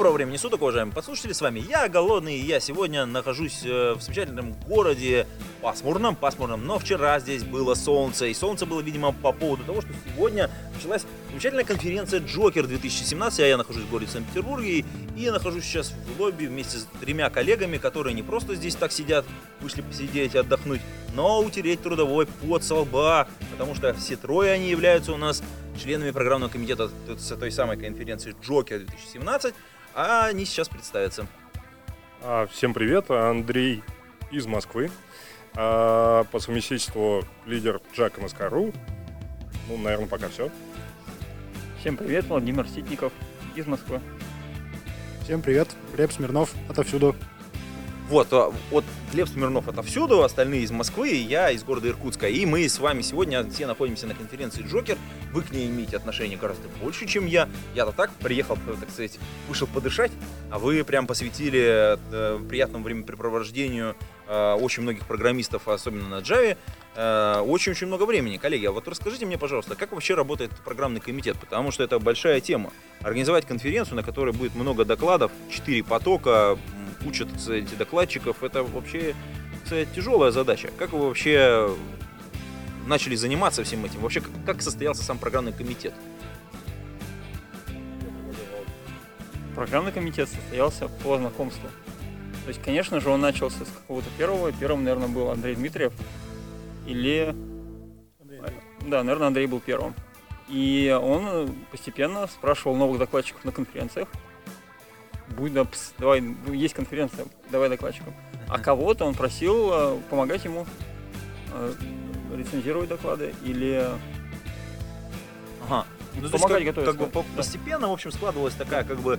Доброго времени суток, уважаемые подслушатели, с вами я, Голодный, и я сегодня нахожусь э, в замечательном городе, пасмурном, пасмурном, но вчера здесь было солнце, и солнце было, видимо, по поводу того, что сегодня началась замечательная конференция Джокер 2017, а я нахожусь в городе Санкт-Петербурге, и нахожусь сейчас в лобби вместе с тремя коллегами, которые не просто здесь так сидят, вышли посидеть и отдохнуть, но утереть трудовой пот со лба, потому что все трое они являются у нас членами программного комитета с той самой конференции Джокер 2017, а они сейчас представятся. А, Всем привет, Андрей из Москвы. А, По совместительству лидер Джака Маскару. Ну, наверное, пока все. Всем привет, Владимир Ситников из Москвы. Всем привет, Глеб Смирнов, отовсюду. Вот, а, вот Глеб Смирнов отовсюду, остальные из Москвы, и я из города Иркутска. И мы с вами сегодня все находимся на конференции Джокер. Вы к ней имеете отношение гораздо больше, чем я. Я-то так приехал, так сказать, вышел подышать, а вы прям посвятили э, приятному времяпрепровождению э, очень многих программистов, особенно на Java, э, очень-очень много времени. Коллеги, а вот расскажите мне, пожалуйста, как вообще работает программный комитет? Потому что это большая тема. Организовать конференцию, на которой будет много докладов, 4 потока, куча, так докладчиков, это вообще, сказать, тяжелая задача. Как вы вообще начали заниматься всем этим? Вообще, как- как состоялся сам программный комитет? Программный комитет состоялся по знакомству. То есть, конечно же, он начался с какого-то первого. Первым, наверное, был Андрей Дмитриев. Или... Да, наверное, Андрей был первым. И он э, постепенно спрашивал новых докладчиков на конференциях. Будь да, пс, давай, ну, есть конференция, давай докладчиком. А кого-то он просил э, помогать ему э, рецензировать доклады или Ага. Ну, то есть Помогать как, готовиться, как бы да. постепенно, в общем, складывалась такая как бы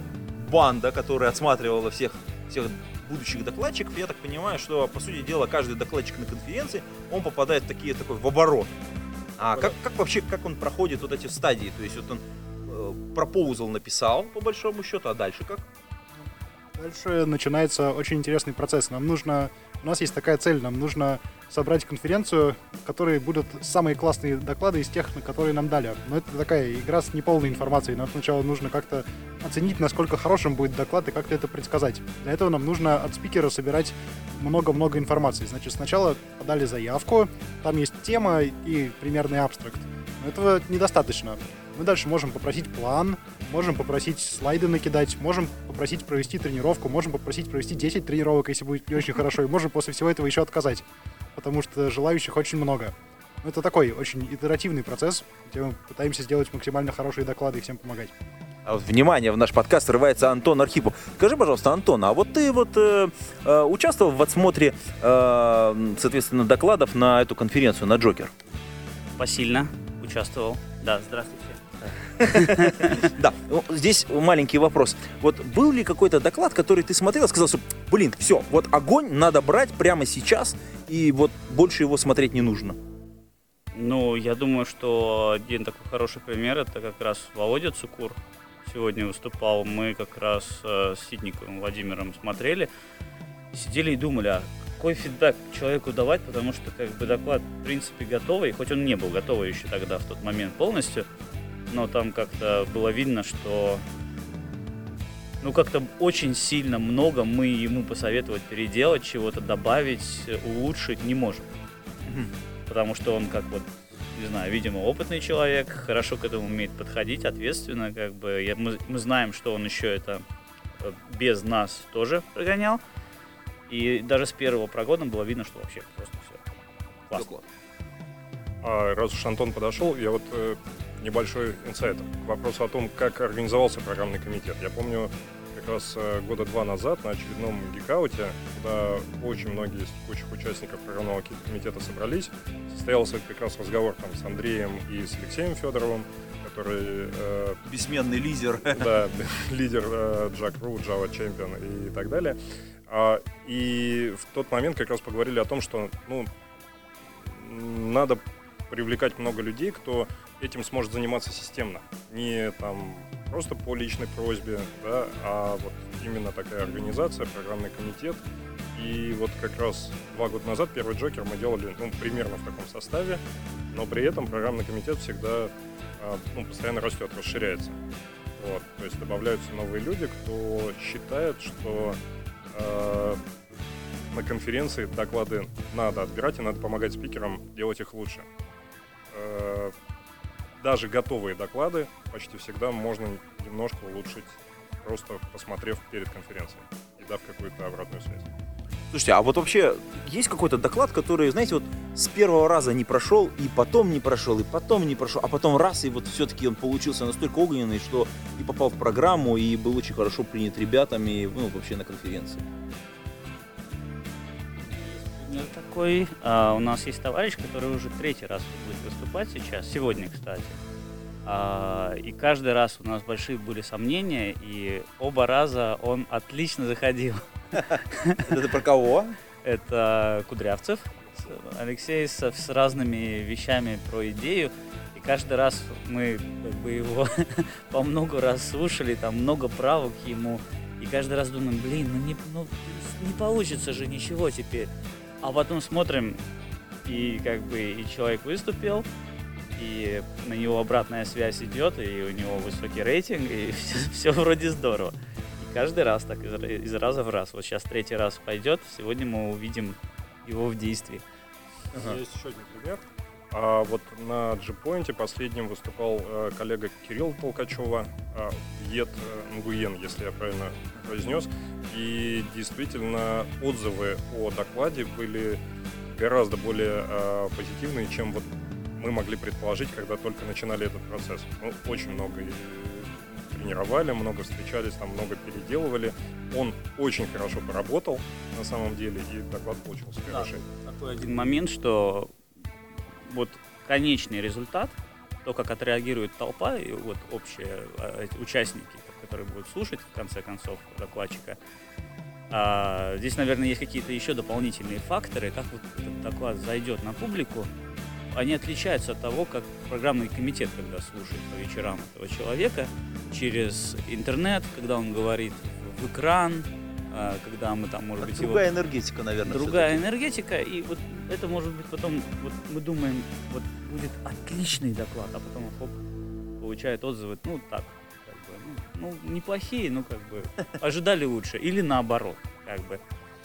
банда, которая отсматривала всех, всех будущих докладчиков. Я так понимаю, что, по сути дела, каждый докладчик на конференции, он попадает в такие, такой, в оборот. А как, как вообще, как он проходит вот эти стадии? То есть вот он э, пропоузал написал, по большому счету, а дальше как? Дальше начинается очень интересный процесс. Нам нужно, у нас есть такая цель, нам нужно собрать конференцию, в которой будут самые классные доклады из тех, которые нам дали. Но это такая игра с неполной информацией. Нам сначала нужно как-то оценить, насколько хорошим будет доклад и как-то это предсказать. Для этого нам нужно от спикера собирать много-много информации. Значит, сначала подали заявку, там есть тема и примерный абстракт. Но этого недостаточно. Мы дальше можем попросить план, можем попросить слайды накидать, можем попросить провести тренировку, можем попросить провести 10 тренировок, если будет не очень хорошо, и можем после всего этого еще отказать, потому что желающих очень много. Ну, Это такой очень итеративный процесс, где мы пытаемся сделать максимально хорошие доклады и всем помогать. А вот, внимание, в наш подкаст срывается Антон Архипов. Скажи, пожалуйста, Антон, а вот ты вот э, э, участвовал в отсмотре, э, соответственно, докладов на эту конференцию, на Джокер? Посильно участвовал. Да, здравствуйте. Да, ну, здесь маленький вопрос. Вот был ли какой-то доклад, который ты смотрел сказал, что, блин, все, вот огонь надо брать прямо сейчас, и вот больше его смотреть не нужно? Ну, я думаю, что один такой хороший пример это как раз Володя Цукур. Сегодня выступал. Мы как раз э, с Ситниковым Владимиром смотрели, сидели и думали, а какой фидбэк человеку давать, потому что как бы доклад в принципе готовый, хоть он не был готовый еще тогда в тот момент полностью, но там как-то было видно, что ну как-то очень сильно много мы ему посоветовать переделать, чего-то добавить, улучшить не можем. Потому что он как вот, не знаю, видимо, опытный человек, хорошо к этому умеет подходить, ответственно, как бы. Я- мы, мы знаем, что он еще это э, без нас тоже прогонял. И даже с первого прогона было видно, что вообще просто все классно. А раз уж Антон подошел, я вот э, небольшой инсайт к вопросу о том, как организовался программный комитет. Я помню, как раз э, года два назад на очередном гикауте, куда очень многие из текущих участников программного комитета собрались, состоялся как раз разговор там с Андреем и с Алексеем Федоровым, который э, Бессменный лидер. да, лидер э, Jack Ru, Java Champion и так далее. А, и в тот момент как раз поговорили о том, что ну, надо привлекать много людей, кто этим сможет заниматься системно. Не там просто по личной просьбе, да, а вот именно такая организация, программный комитет. И вот как раз два года назад первый Джокер мы делали ну, примерно в таком составе, но при этом программный комитет всегда а, ну, постоянно растет, расширяется. Вот, то есть добавляются новые люди, кто считает, что э, на конференции доклады надо отбирать и надо помогать спикерам делать их лучше. Э, даже готовые доклады почти всегда можно немножко улучшить, просто посмотрев перед конференцией и дав какую-то обратную связь. Слушайте, а вот вообще есть какой-то доклад, который, знаете, вот с первого раза не прошел, и потом не прошел, и потом не прошел, а потом раз, и вот все-таки он получился настолько огненный, что и попал в программу, и был очень хорошо принят ребятами, ну, вообще на конференции. Пример такой. А, у нас есть товарищ, который уже третий раз будет выступать сейчас, сегодня, кстати. А, и каждый раз у нас большие были сомнения, и оба раза он отлично заходил. Это про кого? Это Кудрявцев, Алексей с, с разными вещами про идею. И каждый раз мы как бы его по много раз слушали, там много правок ему. И каждый раз думаем, блин, ну не, ну не получится же ничего теперь. А потом смотрим, и как бы и человек выступил, и на него обратная связь идет, и у него высокий рейтинг, и все, все вроде здорово. И каждый раз так, из, из раза в раз. Вот сейчас третий раз пойдет, сегодня мы увидим его в действии. Ага. Есть еще один пример. А вот на G-Point последним выступал э, коллега Кирилл Толкачева, э, Ед э, Нгуен, если я правильно произнес. И действительно отзывы о докладе были гораздо более э, позитивные, чем вот мы могли предположить, когда только начинали этот процесс. Мы очень много тренировали, много встречались, там много переделывали. Он очень хорошо поработал на самом деле, и доклад получился хороший. Да, такой один момент, что вот конечный результат, то, как отреагирует толпа и вот общие а, участники, которые будут слушать, в конце концов, докладчика, а, здесь, наверное, есть какие-то еще дополнительные факторы, как вот этот доклад зайдет на публику, они отличаются от того, как программный комитет, когда слушает по вечерам этого человека, через интернет, когда он говорит в экран, а, когда мы там, может быть, другая его... энергетика, наверное. Другая энергетика, и вот это может быть потом, вот мы думаем, вот будет отличный доклад, а потом хоп, получает отзывы, ну так, как бы, ну, ну неплохие, ну как бы ожидали лучше, или наоборот, как бы.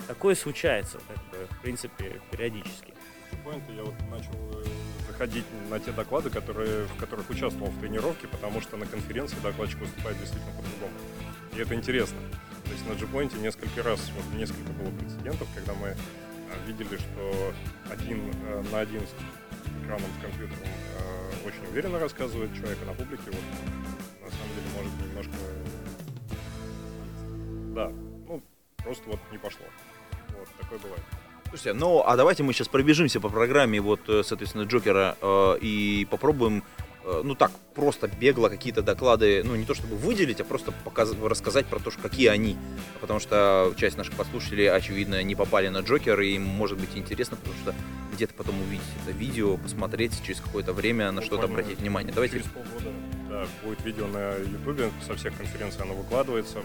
Такое случается, как бы, в принципе, периодически. Я вот начал э, заходить на те доклады, которые, в которых участвовал в тренировке, потому что на конференции докладчик выступает действительно по-другому. И это интересно. То есть на G-Point несколько раз, вот несколько было прецедентов, когда мы а, видели, что один а, на один с экраном с компьютером а, очень уверенно рассказывает человек, а на публике вот на самом деле может немножко... Да, ну, просто вот не пошло. Вот, такое бывает. Слушайте, ну а давайте мы сейчас пробежимся по программе, вот, э, соответственно, Джокера э, и попробуем Э, ну так, просто бегло какие-то доклады, ну не то чтобы выделить, а просто показ... рассказать про то, что какие они. Потому что часть наших послушателей, очевидно, не попали на Джокер, и им может быть интересно, потому что где-то потом увидеть это видео, посмотреть через какое-то время на что-то обратить внимание. Давайте. Через полгода да, будет видео на Ютубе, со всех конференций оно выкладывается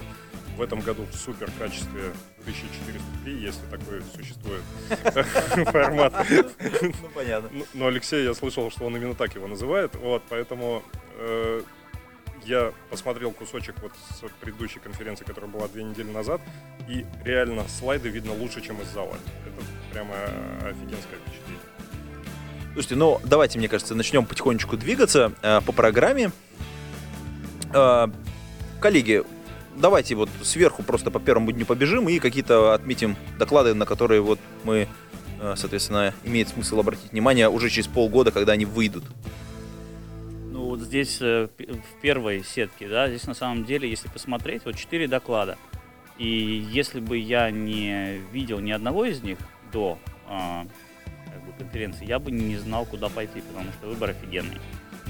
в этом году в супер качестве 1403, если такой существует формат. Ну, понятно. Но ну, Алексей, я слышал, что он именно так его называет, вот, поэтому э, я посмотрел кусочек вот с предыдущей конференции, которая была две недели назад, и реально слайды видно лучше, чем из зала. Это прямо офигенское впечатление. Слушайте, ну давайте, мне кажется, начнем потихонечку двигаться э, по программе. Э, коллеги, давайте вот сверху просто по первому дню побежим и какие-то отметим доклады, на которые вот мы, э, соответственно, имеет смысл обратить внимание уже через полгода, когда они выйдут. Ну вот здесь э, в первой сетке, да, здесь на самом деле, если посмотреть, вот четыре доклада. И если бы я не видел ни одного из них до э, как бы, конференции, я бы не знал, куда пойти, потому что выбор офигенный.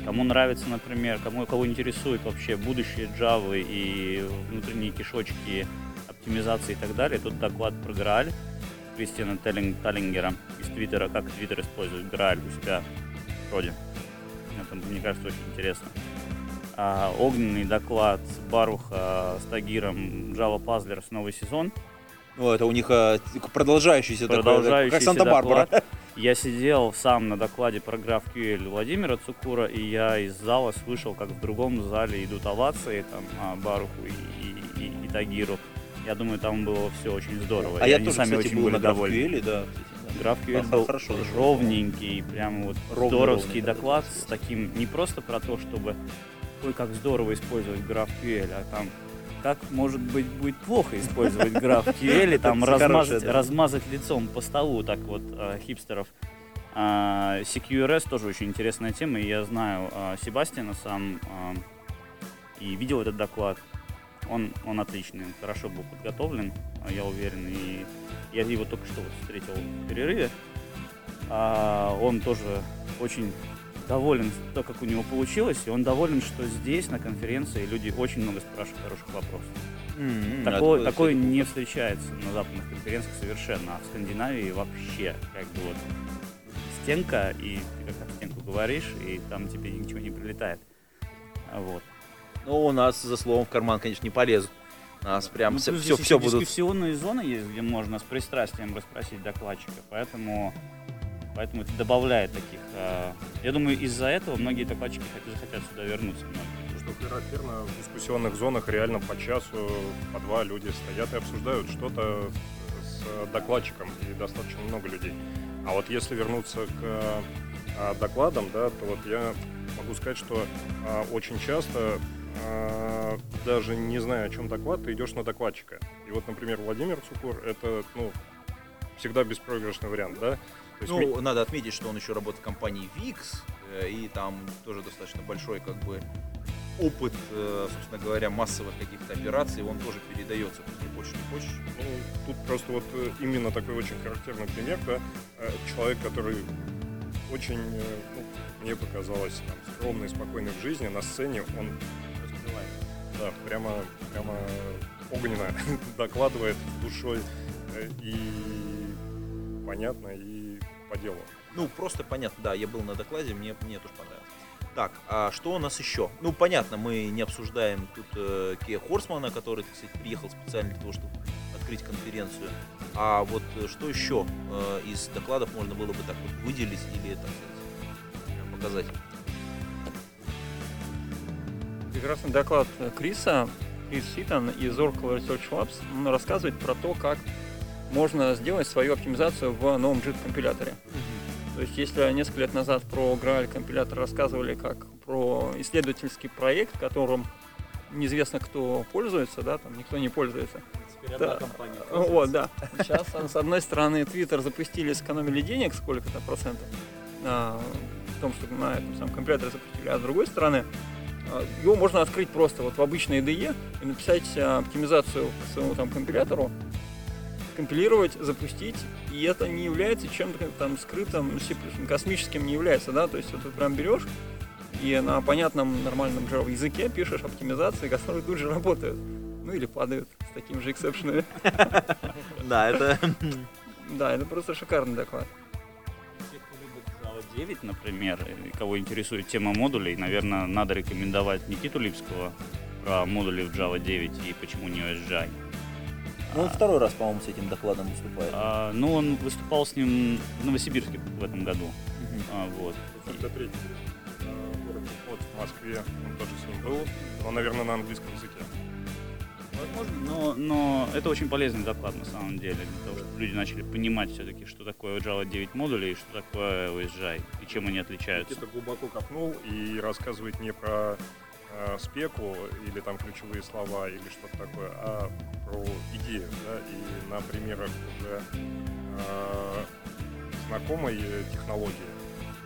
Кому нравится, например, кому кого интересует вообще будущее Java и внутренние кишочки оптимизации и так далее. Тут доклад про Грааль Кристиана Таллингера из Твиттера, как Твиттер использует Грааль у себя вроде. Это, мне кажется, очень интересно. А, огненный доклад Баруха с Тагиром Java Puzzlers новый сезон. Ну, это у них э, продолжающийся, такой, Продолжающийся как Санта-Барбара. доклад. Я сидел сам на докладе про GraphQL Владимира Цукура, и я из зала слышал, как в другом зале идут овации там, а, Баруху и, и- и- и Тагиру. Я думаю, там было все очень здорово. А и я они тоже, сами кстати, очень был были на довольны. Да. GraphQL Ага, был хорошо зашел. ровненький, прям вот Ровный, здоровский ровный, доклад да. с таким, не просто про то, чтобы ой, как здорово использовать GraphQL, а там как, может быть, будет плохо использовать GraphQL и там размазать, лицом по столу, так вот, э, хипстеров. А, CQRS тоже очень интересная тема, и я знаю а, Себастьяна сам а, и видел этот доклад. Он, он отличный, он хорошо был подготовлен, а, я уверен, и я его только что вот встретил в перерыве. А, он тоже очень доволен то, как у него получилось, и он доволен, что здесь, на конференции, люди очень много спрашивают хороших вопросов. М-м, Такое, такое не встречается на западных конференциях совершенно, а в Скандинавии вообще, как бы вот стенка, и ты как об стенку говоришь, и там тебе ничего не прилетает. Вот. Ну, у нас за словом в карман, конечно, не полезут. Нас прям Ну, все, все, еще будут... дискуссионные зоны есть, где можно с пристрастием расспросить докладчика, поэтому, поэтому это добавляет таких. а, я думаю, из-за этого многие хотят, захотят сюда вернуться. Что характерно, в дискуссионных зонах реально по часу, по два люди стоят и обсуждают что-то с докладчиком, и достаточно много людей. А вот если вернуться к а, докладам, да, то вот я могу сказать, что а, очень часто, даже не зная, о чем доклад, ты идешь на докладчика. И вот, например, Владимир Цукур — это, ну, всегда беспроигрышный вариант, да? Есть Ну, надо отметить, что он еще работает в компании VIX, э, и там тоже достаточно большой, как бы, опыт, э, собственно говоря, массовых каких-то операций, он тоже передается, не хочешь, не хочешь. Ну, тут просто вот э, именно такой очень характерный пример, да, человек, который очень, ну, мне показалось, там, скромный, спокойный в жизни, на сцене он раскрывает, да, прямо, прямо огненно докладывает душой и понятно, и по делу. Ну, просто понятно, да, я был на докладе, мне, мне тоже понравилось. Так, а что у нас еще? Ну, понятно, мы не обсуждаем тут э, Кея Хорсмана, который, кстати, приехал специально для того, чтобы открыть конференцию. А вот э, что еще э, из докладов можно было бы так вот выделить или, так сказать, показать? Прекрасный доклад Криса, Крис Ситон из Oracle Research Labs. Он рассказывает про то, как можно сделать свою оптимизацию в новом JIT компиляторе. То есть, если несколько лет назад про Graal компилятор рассказывали как про исследовательский проект, которым неизвестно кто пользуется, да, там никто не пользуется. Да. Вот, да. Сейчас, с одной стороны, Twitter запустили, сэкономили денег сколько-то процентов а, в том, что на этом самом компиляторе запустили, а с другой стороны, а, его можно открыть просто вот в обычной IDE и написать а, оптимизацию к своему там компилятору, компилировать, запустить, и это не является чем-то там скрытым, ну, C++, космическим не является, да, то есть вот ты прям берешь и на понятном нормальном Java языке пишешь оптимизации, которые тут же работают. Ну или падают с такими же эксепшенами. Да, это... Да, это просто шикарный доклад. Те, кто любит Java 9, например, кого интересует тема модулей, наверное, надо рекомендовать Никиту Липского про модули в Java 9 и почему не USGI. Ну, он второй раз, по-моему, с этим докладом выступает. А, ну, он выступал с ним в Новосибирске в этом году. Мгм. А, вот. Это третий э, город вот в Москве, он тоже с ним был, но, наверное, на английском языке. Возможно, но, но это очень полезный доклад на самом деле, для того, чтобы люди начали понимать все-таки, что такое Java 9 модули и что такое OSGI, и чем они отличаются. Никита глубоко копнул и рассказывает не про э, спеку или там ключевые слова или что-то такое, а про идею, да, и на примерах уже э, знакомой технологии,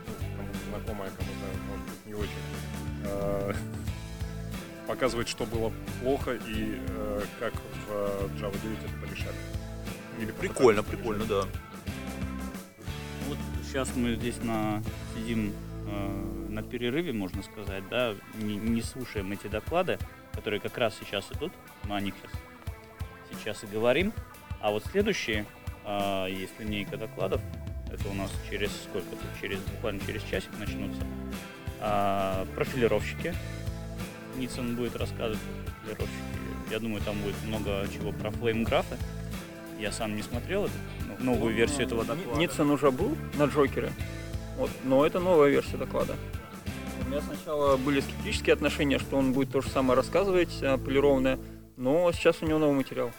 ну, кому-то знакомая, кому-то, может быть, не очень, э, показывает, что было плохо и э, как в Java 9 это порешали. Или Прикольно, прикольно, да. Вот сейчас мы здесь на, сидим на перерыве, можно сказать, да, не, не слушаем эти доклады, которые как раз сейчас идут, мы о них сейчас сейчас и говорим. А вот следующие а, есть линейка докладов. Это у нас через сколько-то, через буквально через часик начнутся. А, профилировщики. Ницын будет рассказывать про. Я думаю, там будет много чего про флеймграфы. Я сам не смотрел эту, ну, новую версию этого доклада. Ницын уже был на Джокере, вот, но это новая версия доклада. У меня сначала были скептические отношения, что он будет то же самое рассказывать, а, полированное, но сейчас у него новый материал.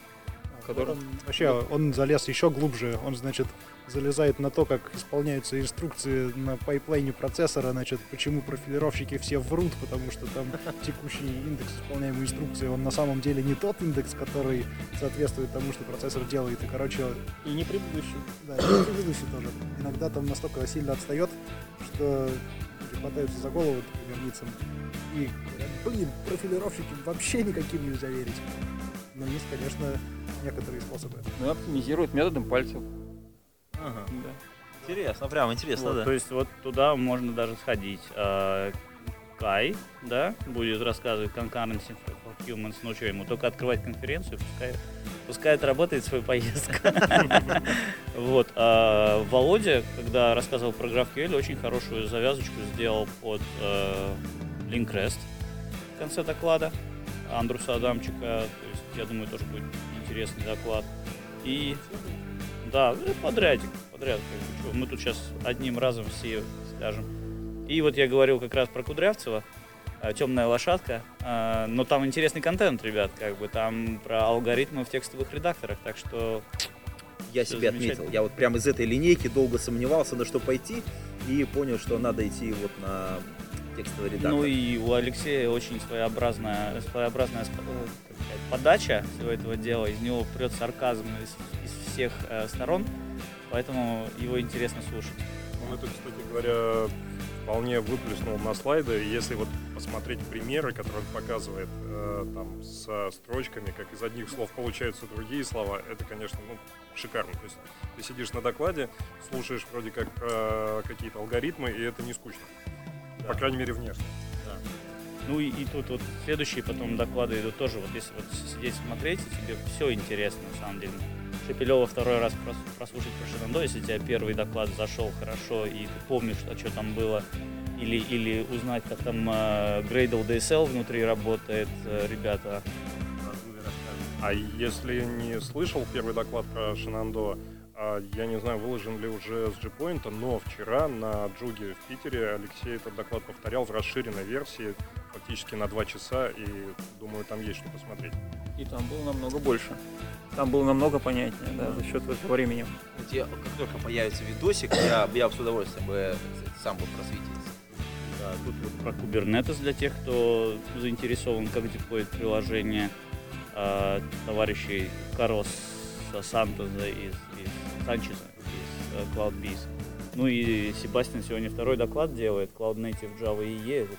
Который... Он, вообще, он залез еще глубже. Он, значит, залезает на то, как исполняются инструкции на пайплайне процессора, значит, почему профилировщики все врут, потому что там текущий индекс исполняемой инструкции, он на самом деле не тот индекс, который соответствует тому, что процессор делает, и, короче, И не предыдущий. да, и предыдущий тоже. Иногда там настолько сильно отстает, что люди хватаются за голову, Ницем, и говорят, блин, профилировщики вообще никаким нельзя верить. Но есть, конечно, некоторые способы. Ну оптимизирует методом пальцев. Ага. Да. Интересно, прям интересно, Вот, да. То есть вот туда можно даже сходить. А, Кай, да, будет рассказывать Concurrency for Humans, ну что, ему только открывать конференцию, пускай, пускай отработает свою поездку. Вот. а Володя, когда рассказывал про GraphQL, очень хорошую завязочку сделал под э, Linkrest в конце доклада Андруса Адамчика. То есть, я думаю, тоже будет интересный доклад. И да, ну, подрядик, подряд. как бы, чё, Мы тут сейчас одним разом все скажем. И вот я говорил как раз про Кудрявцева, темная лошадка. а, Но там интересный контент, ребят, как бы там про алгоритмы в текстовых редакторах, так что Я себе отметил. Я вот прям из этой линейки долго сомневался, на что пойти, и понял, что надо идти вот на текстовый редактор. Ну и у Алексея очень своеобразная, своеобразная э, подача всего этого дела. Из него прет сарказм из, из всех э, сторон, поэтому его интересно слушать. Он это, кстати говоря, вполне выплеснул на слайды. И Если вот посмотреть примеры, которые он показывает э, там со строчками, как из одних слов получаются другие слова, это, конечно, ну, шикарно. То есть ты сидишь на докладе, слушаешь вроде как про какие-то алгоритмы, и это не скучно. По крайней мере, внешне. Ну и, и тут вот следующие потом доклады идут тоже, вот если вот сидеть смотреть, тебе все интересно на самом деле. Шепелева второй раз прос- прослушать про Шенандо, если тебе первый доклад зашел хорошо, и ты помнишь, что, что там было, или, или узнать, как там э, Gradle DSL внутри работает, э, ребята. А если не слышал первый доклад про Шинандо, а, я не знаю, выложен ли уже с G-Point, но вчера на Джуге в Питере Алексей этот доклад повторял в расширенной версии, фактически на два часа, и думаю, там есть что посмотреть. И там было намного больше. Там было намного понятнее, да, за счет этого времени. Вот я- как только появится видосик, я, я бы с удовольствием бы, сам бы просветился. Да, тут вот про Kubernetes для тех, кто заинтересован, как деплоить приложение а, товарищей Карлоса Сантоза из, из Санчеза, из э, CloudBees. Ну и Себастьян сегодня второй доклад делает, Cloud Native Java EE. Это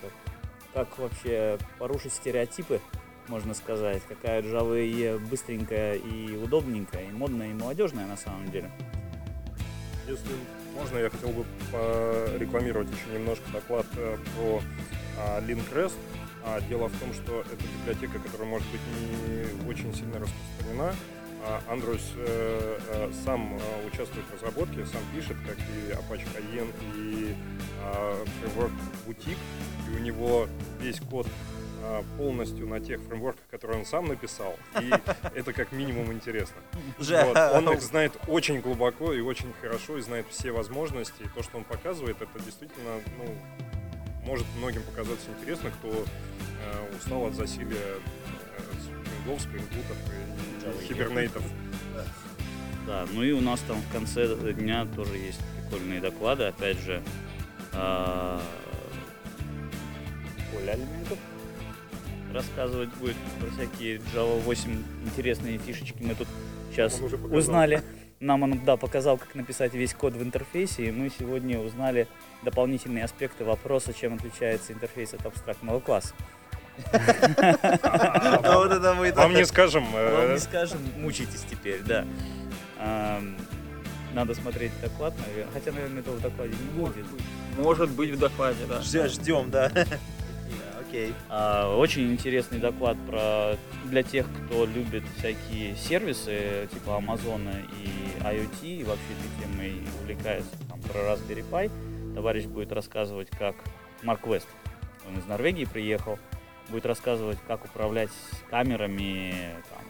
как, как вообще порушить стереотипы, можно сказать. Какая Java EE быстренькая и удобненькая, и модная, и молодежная на самом деле. Если можно, я хотел бы порекламировать еще немножко доклад э, про а, Linkrest. А, дело в том, что это библиотека, которая может быть не очень сильно распространена. А, Андрус э, э, сам э, участвует в разработке, сам пишет, как и Apache Cayenne, и а, фреймворк Boutique, и у него весь код а, полностью на тех фреймворках, которые он сам написал, и это как минимум интересно. Вот, Он их знает очень глубоко и очень хорошо, и знает все возможности. И то, что он показывает, это действительно, ну, может многим показаться интересно, кто э, устал от засилия спрингов, спрингбутов и хибернейтов. Да, ну и у нас там в конце дня тоже есть прикольные доклады. Опять же, а, Коля Алименков рассказывать будет про всякие Java 8 интересные фишечки. Мы тут сейчас узнали, нам он да, показал, как написать весь код в интерфейсе, и мы сегодня узнали дополнительные аспекты вопроса, чем отличается интерфейс от абстрактного класса. А вот это мы Вам не скажем, Вам э, не скажем, мучитесь теперь, да. Надо смотреть доклад, наверное. Хотя, наверное, этого в докладе не будет. Может быть в докладе, да. Ждем, да. Окей. А, Очень интересный доклад про для тех, кто любит всякие сервисы типа Амазона и IoT, и вообще этой темой увлекается там, про Raspberry Pi. Товарищ будет рассказывать, как Марк Вест, он из Норвегии приехал, будет рассказывать, как управлять камерами там,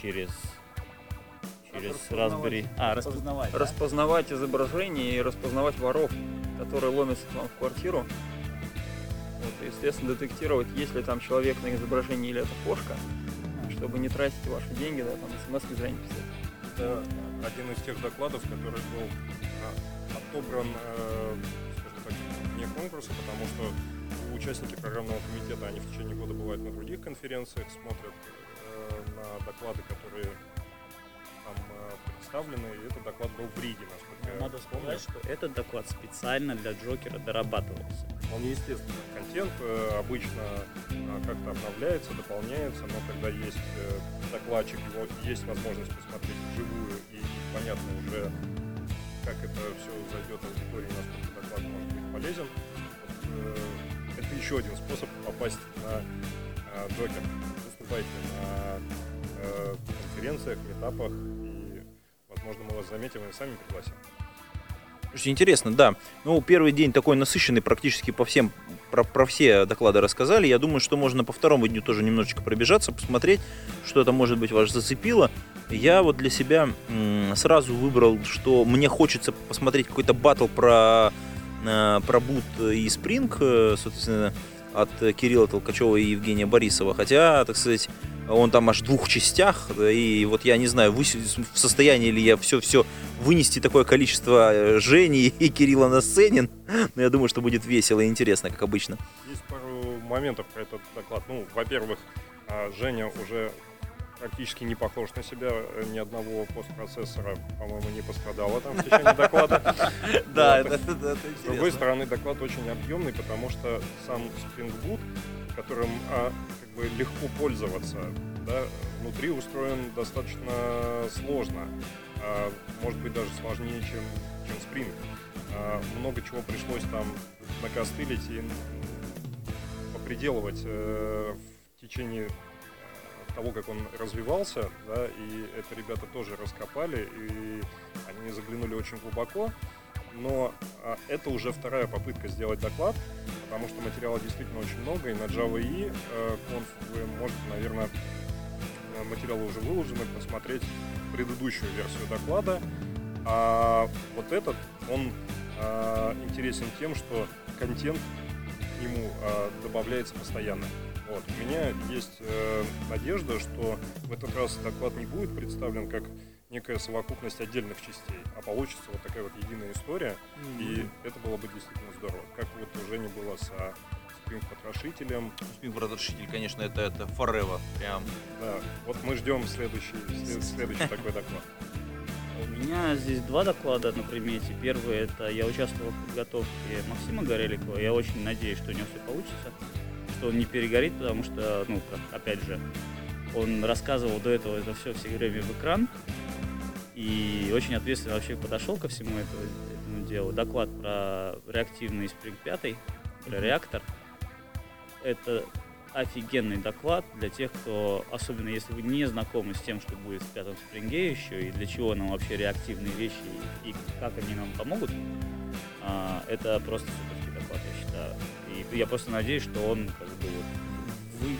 через через Raspberry. А, распознавать. да? Распознавать изображение и распознавать воров, которые ломятся к вам в квартиру. Вот, и, естественно, детектировать, есть ли там человек на изображении или это кошка, чтобы не тратить ваши деньги, да, там смс зря не писать. Это один из тех докладов, который был а, отобран, э, скажем так, не конкурса, потому что участники программного комитета, они в течение года бывают на других конференциях, смотрят э, на доклады, которые там э, представлены, и этот доклад был в Риге, насколько я Надо помню. сказать, что этот доклад специально для Джокера дорабатывался. Вполне естественно. Контент э, обычно э, как-то обновляется, дополняется, но когда есть э, докладчик, его есть возможность посмотреть вживую и понятно уже, как это все зайдет аудитории, насколько доклад может быть полезен. Вот, э, еще один способ попасть на э, Джокер. Выступайте на э, конференциях, метапах, и, возможно, мы вас заметим и сами пригласим. Слушайте, интересно, да. Ну, первый день такой насыщенный практически по всем, про, про все доклады рассказали. Я думаю, что можно по второму дню тоже немножечко пробежаться, посмотреть, что это, может быть, вас зацепило. Я вот для себя сразу выбрал, что мне хочется посмотреть какой-то батл про, э, про бут и спринг, э, соответственно, от Кирилла Толкачева и Евгения Борисова. Хотя, так сказать, он там аж в двух частях, и вот я не знаю, в состоянии ли я все-все вынести такое количество э, Жени и Кирилла на сцене, но я думаю, что будет весело и интересно, как обычно. Есть пару моментов про этот доклад. Ну, во-первых, а, Женя уже практически не похож на себя. э, Ни одного постпроцессора, по-моему, не пострадало там в течение доклада. Да, это, С другой стороны, доклад очень объемный, потому что сам Spring Boot, которым а, как бы легко пользоваться, да, внутри устроен достаточно сложно. А, может быть, даже сложнее, чем, чем Spring. А, много чего пришлось там накостылить и м, поприделывать э, в течение того, как он развивался, да, и это ребята тоже раскопали, и они заглянули очень глубоко, но а, это уже вторая попытка сделать доклад, потому что материала действительно очень много, и на Java EE э, Conf вы можете, наверное, э, материалы уже выложены, посмотреть предыдущую версию доклада, а вот этот, он а, интересен тем, что контент к нему добавляется постоянно. Вот. У меня есть э, надежда, что в этот раз доклад не будет представлен как некая совокупность отдельных частей, а получится вот такая вот единая история, и это было бы действительно здорово. Как вот у Жени было со Spring потрошителем. Spring Разрешитель, конечно, это, это forever. Прям. Да, вот мы ждем следующий, след- следующий такой доклад. У меня здесь два доклада на примете. Первый это я участвовал в подготовке Максима Гореликова. Я очень надеюсь, что у него все получится, что он не перегорит, потому что, ну, как, опять же, он рассказывал до этого это все все время в экран и очень ответственно вообще подошел ко всему этому, этому делу. Доклад про реактивный Spring 5, про реактор. Это офигенный доклад для тех, кто, особенно если вы не знакомы с тем, что будет в пятом спринге еще, и для чего нам вообще реактивные вещи, и, и как они нам помогут. А, это просто суперский доклад, я считаю. Я просто надеюсь, что он как бы вот вы,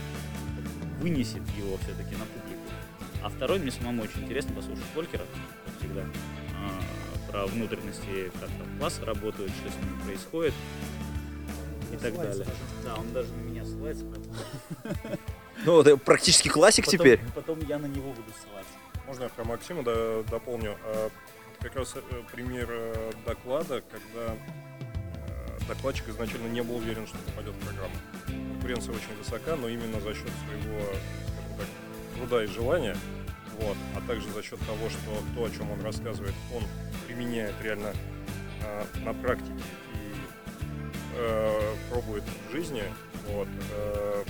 вынесет его все-таки на публику. А второй мне самому очень интересно послушать Волкера, как всегда, а, про внутренности, как там классы работают, что с ними происходит и так далее. Да, он даже на меня ссылается, поэтому Ну, это практически классик потом, теперь. потом я на него буду ссылаться. Можно я про Максима до- дополню? А, Как раз э, пример э, доклада, когда докладчик изначально не был уверен, что попадет в программу. Конкуренция очень высока, но именно за счет своего, скажем так, труда и желания, вот, а также за счет того, что то, о чем он рассказывает, он применяет реально э, на практике и э, пробует в жизни, вот, э,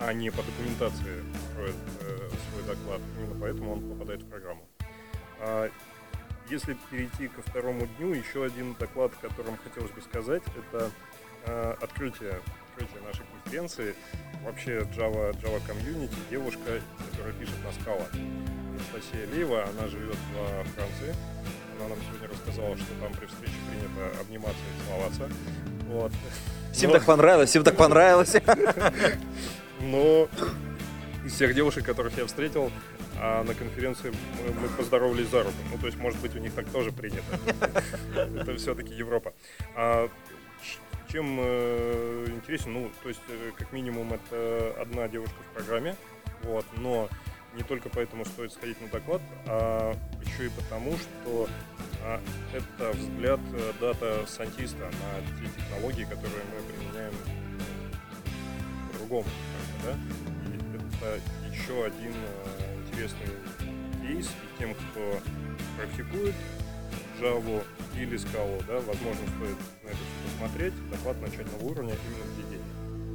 а не по документации строит э, свой доклад. Именно поэтому он попадает в программу. Если перейти ко второму дню, еще один доклад, о котором хотелось бы сказать, это э, открытие, открытие нашей конференции. Вообще Java, Java комьюнити, девушка, которая пишет на скала. Анастасия Леева, она живет во Франции. Она нам сегодня рассказала, что там при встрече принято обниматься и целоваться. Вот. Всем Но- так понравилось, всем так понравилось. но из всех девушек, которых я встретил, а на конференции мы, поздоровались за руку. Ну, то есть, может быть, у них так тоже принято. Это все-таки Европа. А чем э, интересен, ну, то есть, э, как минимум, это одна девушка в программе, вот, но не только поэтому стоит сходить на доклад, а еще и потому, что а, это взгляд э, дата-сантиста на те технологии, которые мы применяем бы, да? Это еще один э, интересный кейс, и тем, кто практикует Java или Scala, да, возможно, стоит на это посмотреть, доклад начального уровня именно введение.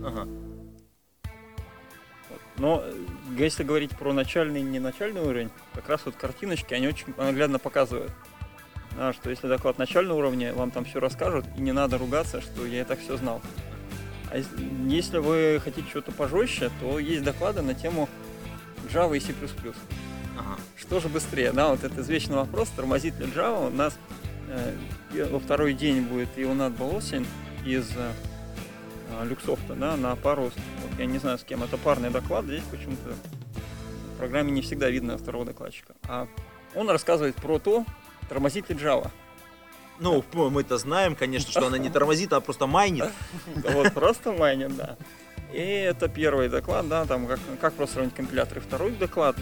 Ага. Но э, если говорить про начальный и неначальный уровень, как раз вот картиночки, они очень наглядно показывают. Что если доклад начального уровня, вам там все расскажут, и не надо ругаться, что я и так все знал. А ес- если вы хотите что-то пожестче, то есть доклады на тему Java и C++. Ага. Что же быстрее, да, вот это извечный вопрос, тормозит ли Java. У нас э, во второй день будет Ионат Болосин из э, Люксофта, да, на пару, вот я не знаю с кем, это парный доклад, здесь почему-то в программе не всегда видно второго докладчика. А он рассказывает про то, тормозит ли Java. Ну, мы-то знаем, конечно, что она не тормозит, а просто майнит. Вот, просто майнит, да. И это первый доклад, да, там как, как просто сравнить компиляторы. Второй доклад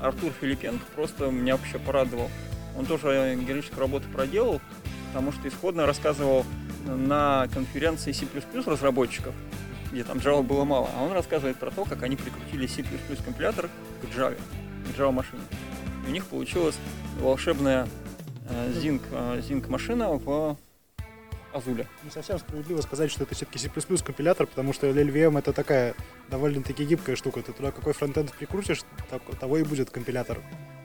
Артур Филипенко просто меня вообще порадовал. Он тоже героическую работу проделал, потому что исходно рассказывал на конференции C++ разработчиков, где там Java было мало, а он рассказывает про то, как они прикрутили C++ компилятор к Java, к Java машине. И у них получилась волшебная э, Zing, э, машина в Азуле. Не совсем справедливо сказать, что это все-таки C++ компилятор, потому что LLVM это такая довольно-таки гибкая штука. Ты туда какой фронтенд прикрутишь, того и будет компилятор.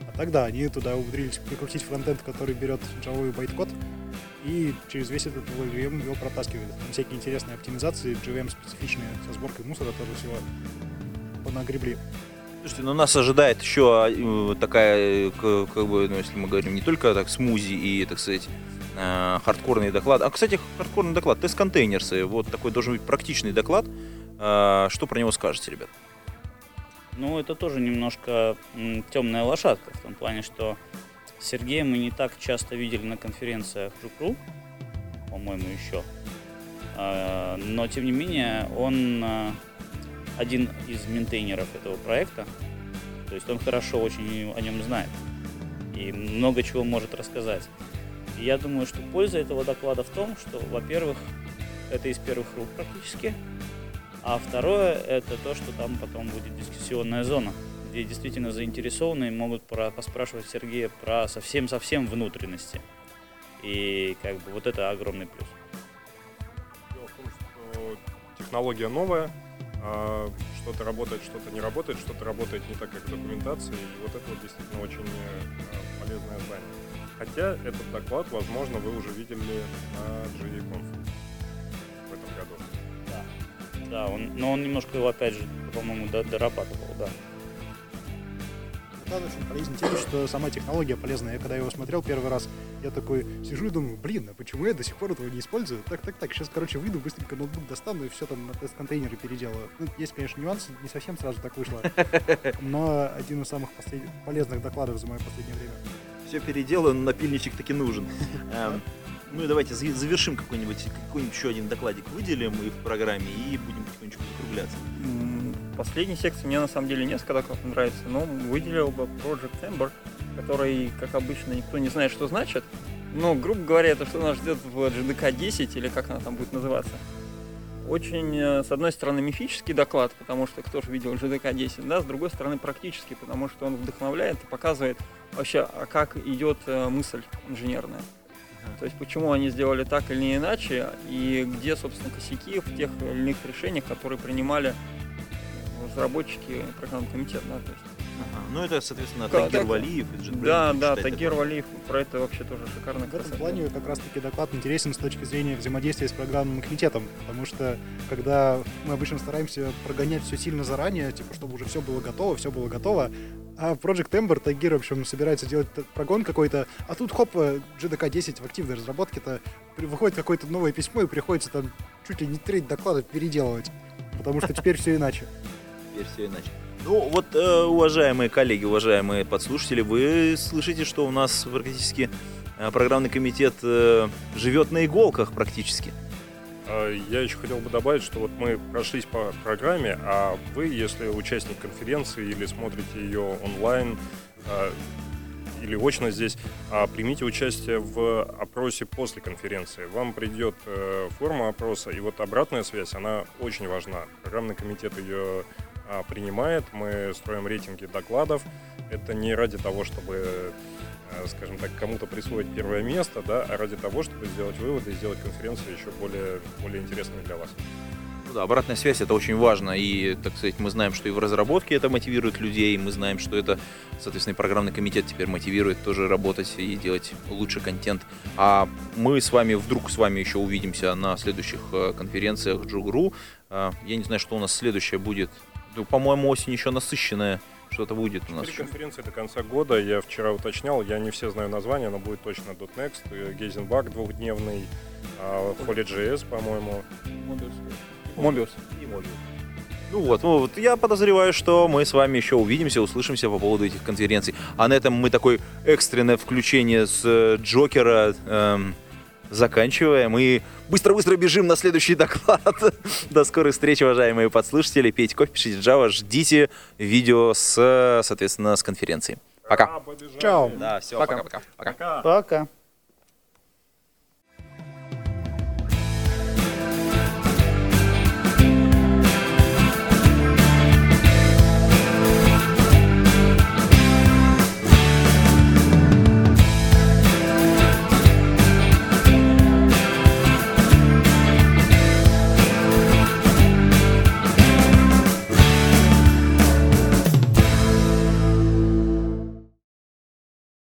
А тогда они туда умудрились прикрутить фронтенд, который берет Java байткод, и через весь этот LLVM его протаскивает. Там всякие интересные оптимизации, JVM специфичные, со сборкой мусора тоже всего понагребли. Слушайте, ну нас ожидает еще э, такая, э, как бы, ну, если мы говорим не только так смузи и, так сказать, э, хардкорный доклад. А, кстати, хардкорный доклад, тест-контейнерсы, вот такой должен быть практичный доклад. Э, Что про него скажете, ребят? Ну, это тоже немножко темная лошадка, в том плане, что Сергея мы не так часто видели на конференциях Жукру, по-моему, еще. А, Но, тем не менее, он а, один из ментейнеров этого проекта. То есть он хорошо очень о нем знает и много чего может рассказать. И я думаю, что польза этого доклада в том, что, во-первых, это из первых рук практически, а второе это то, что там потом будет дискуссионная зона, где действительно заинтересованные могут про- поспрашивать Сергея про совсем-совсем внутренности. И как бы вот это огромный плюс. Дело в том, что технология новая, а, что-то работает, что-то не работает, что-то работает не так, как в документации, и вот это вот действительно очень э, полезное знание. Хотя этот доклад, возможно, вы уже видели на JVConf в этом году. Да, он, но он немножко его, опять же, по-моему, до- дорабатывал, да. Доклад очень полезен тем, что сама технология полезная. Я когда его смотрел первый раз, я такой сижу и думаю, блин, а почему я до сих пор этого не использую? Так, так, так, сейчас, короче, выйду, быстренько ноутбук достану и все там на тест-контейнеры переделаю. Ну, есть, конечно, нюансы, не совсем сразу так вышло. Но один из самых полезных докладов за мое последнее время. Все переделано, напильничек таки нужен. Эм, Ну и давайте за- завершим какой-нибудь какой-нибудь еще один докладик, выделим и в программе, и будем потихонечку закругляться. Последней секции мне на самом деле несколько докладов нравится, но выделил бы Project Ember, который, как обычно, никто не знает, что значит. Но, грубо говоря, это что нас ждет в GDK 10, или как она там будет называться. Очень, э, с одной стороны, мифический доклад, потому что кто же видел GDK 10, да, с другой стороны, практический, потому что он вдохновляет и показывает вообще, а как идет э, мысль инженерная. То есть почему они сделали так или не иначе, и где, собственно, косяки в тех или иных решениях, которые принимали разработчики программного комитета. Да, то есть Ага. Ну, это, соответственно, Да, Тагир так. Валиев Да, да, Тагир доклад. Валиев про это вообще тоже шикарно. В этом плане как раз-таки доклад интересен с точки зрения взаимодействия с программным комитетом, потому что когда мы обычно стараемся прогонять все сильно заранее, типа, чтобы уже все было готово, все было готово, а Project Ember, Тагир, в общем, собирается делать прогон какой-то, а тут, хоп, э, GDK 10 в активной разработке-то, выходит какое-то новое письмо, и приходится там чуть ли не треть доклада переделывать, потому что теперь все иначе. Теперь все иначе. Ну, вот, э, уважаемые коллеги, уважаемые подслушатели, вы слышите, что у нас практически э, программный комитет э, живет на иголках практически. А, Я еще хотел бы добавить, что вот мы прошлись по программе, а вы, если участник конференции или смотрите ее онлайн а, или очно здесь, а, примите участие в опросе после конференции. Вам придет форма опроса, и вот обратная связь, она очень важна. Программный комитет ее принимает, мы строим рейтинги докладов. Это не ради того, чтобы э, скажем так, кому-то присвоить первое место, да, а ради того, чтобы сделать выводы и сделать конференцию еще более, более интересной для вас. Ну да, обратная связь это очень важно. И, так сказать, мы знаем, что и в разработке это мотивирует людей. Мы знаем, что это, соответственно, программный комитет теперь мотивирует тоже работать и делать лучше контент. А мы с вами вдруг с вами еще увидимся на следующих э, конференциях Джугру. А, Я не знаю, что у нас следующее будет. Ну, по-моему, осень еще насыщенная. Что-то будет у нас конференции до конца года. Я вчера уточнял, я не все знаю названия, но будет точно .next, э, Гейзенбак двухдневный, а, Holy.js, по-моему. Мобиус. И Mobius. Ну вот, ну вот, я подозреваю, что мы с вами еще увидимся, услышимся по поводу этих конференций. А на этом мы такое экстренное включение с э, Джокера эм, заканчиваем и быстро-быстро бежим на следующий доклад. До скорой встречи, уважаемые подслушатели. Пейте кофе, пишите Java, ждите видео с, соответственно, с конференции. Пока. Чао! Да, все, Пока. пока-пока. Пока. Пока.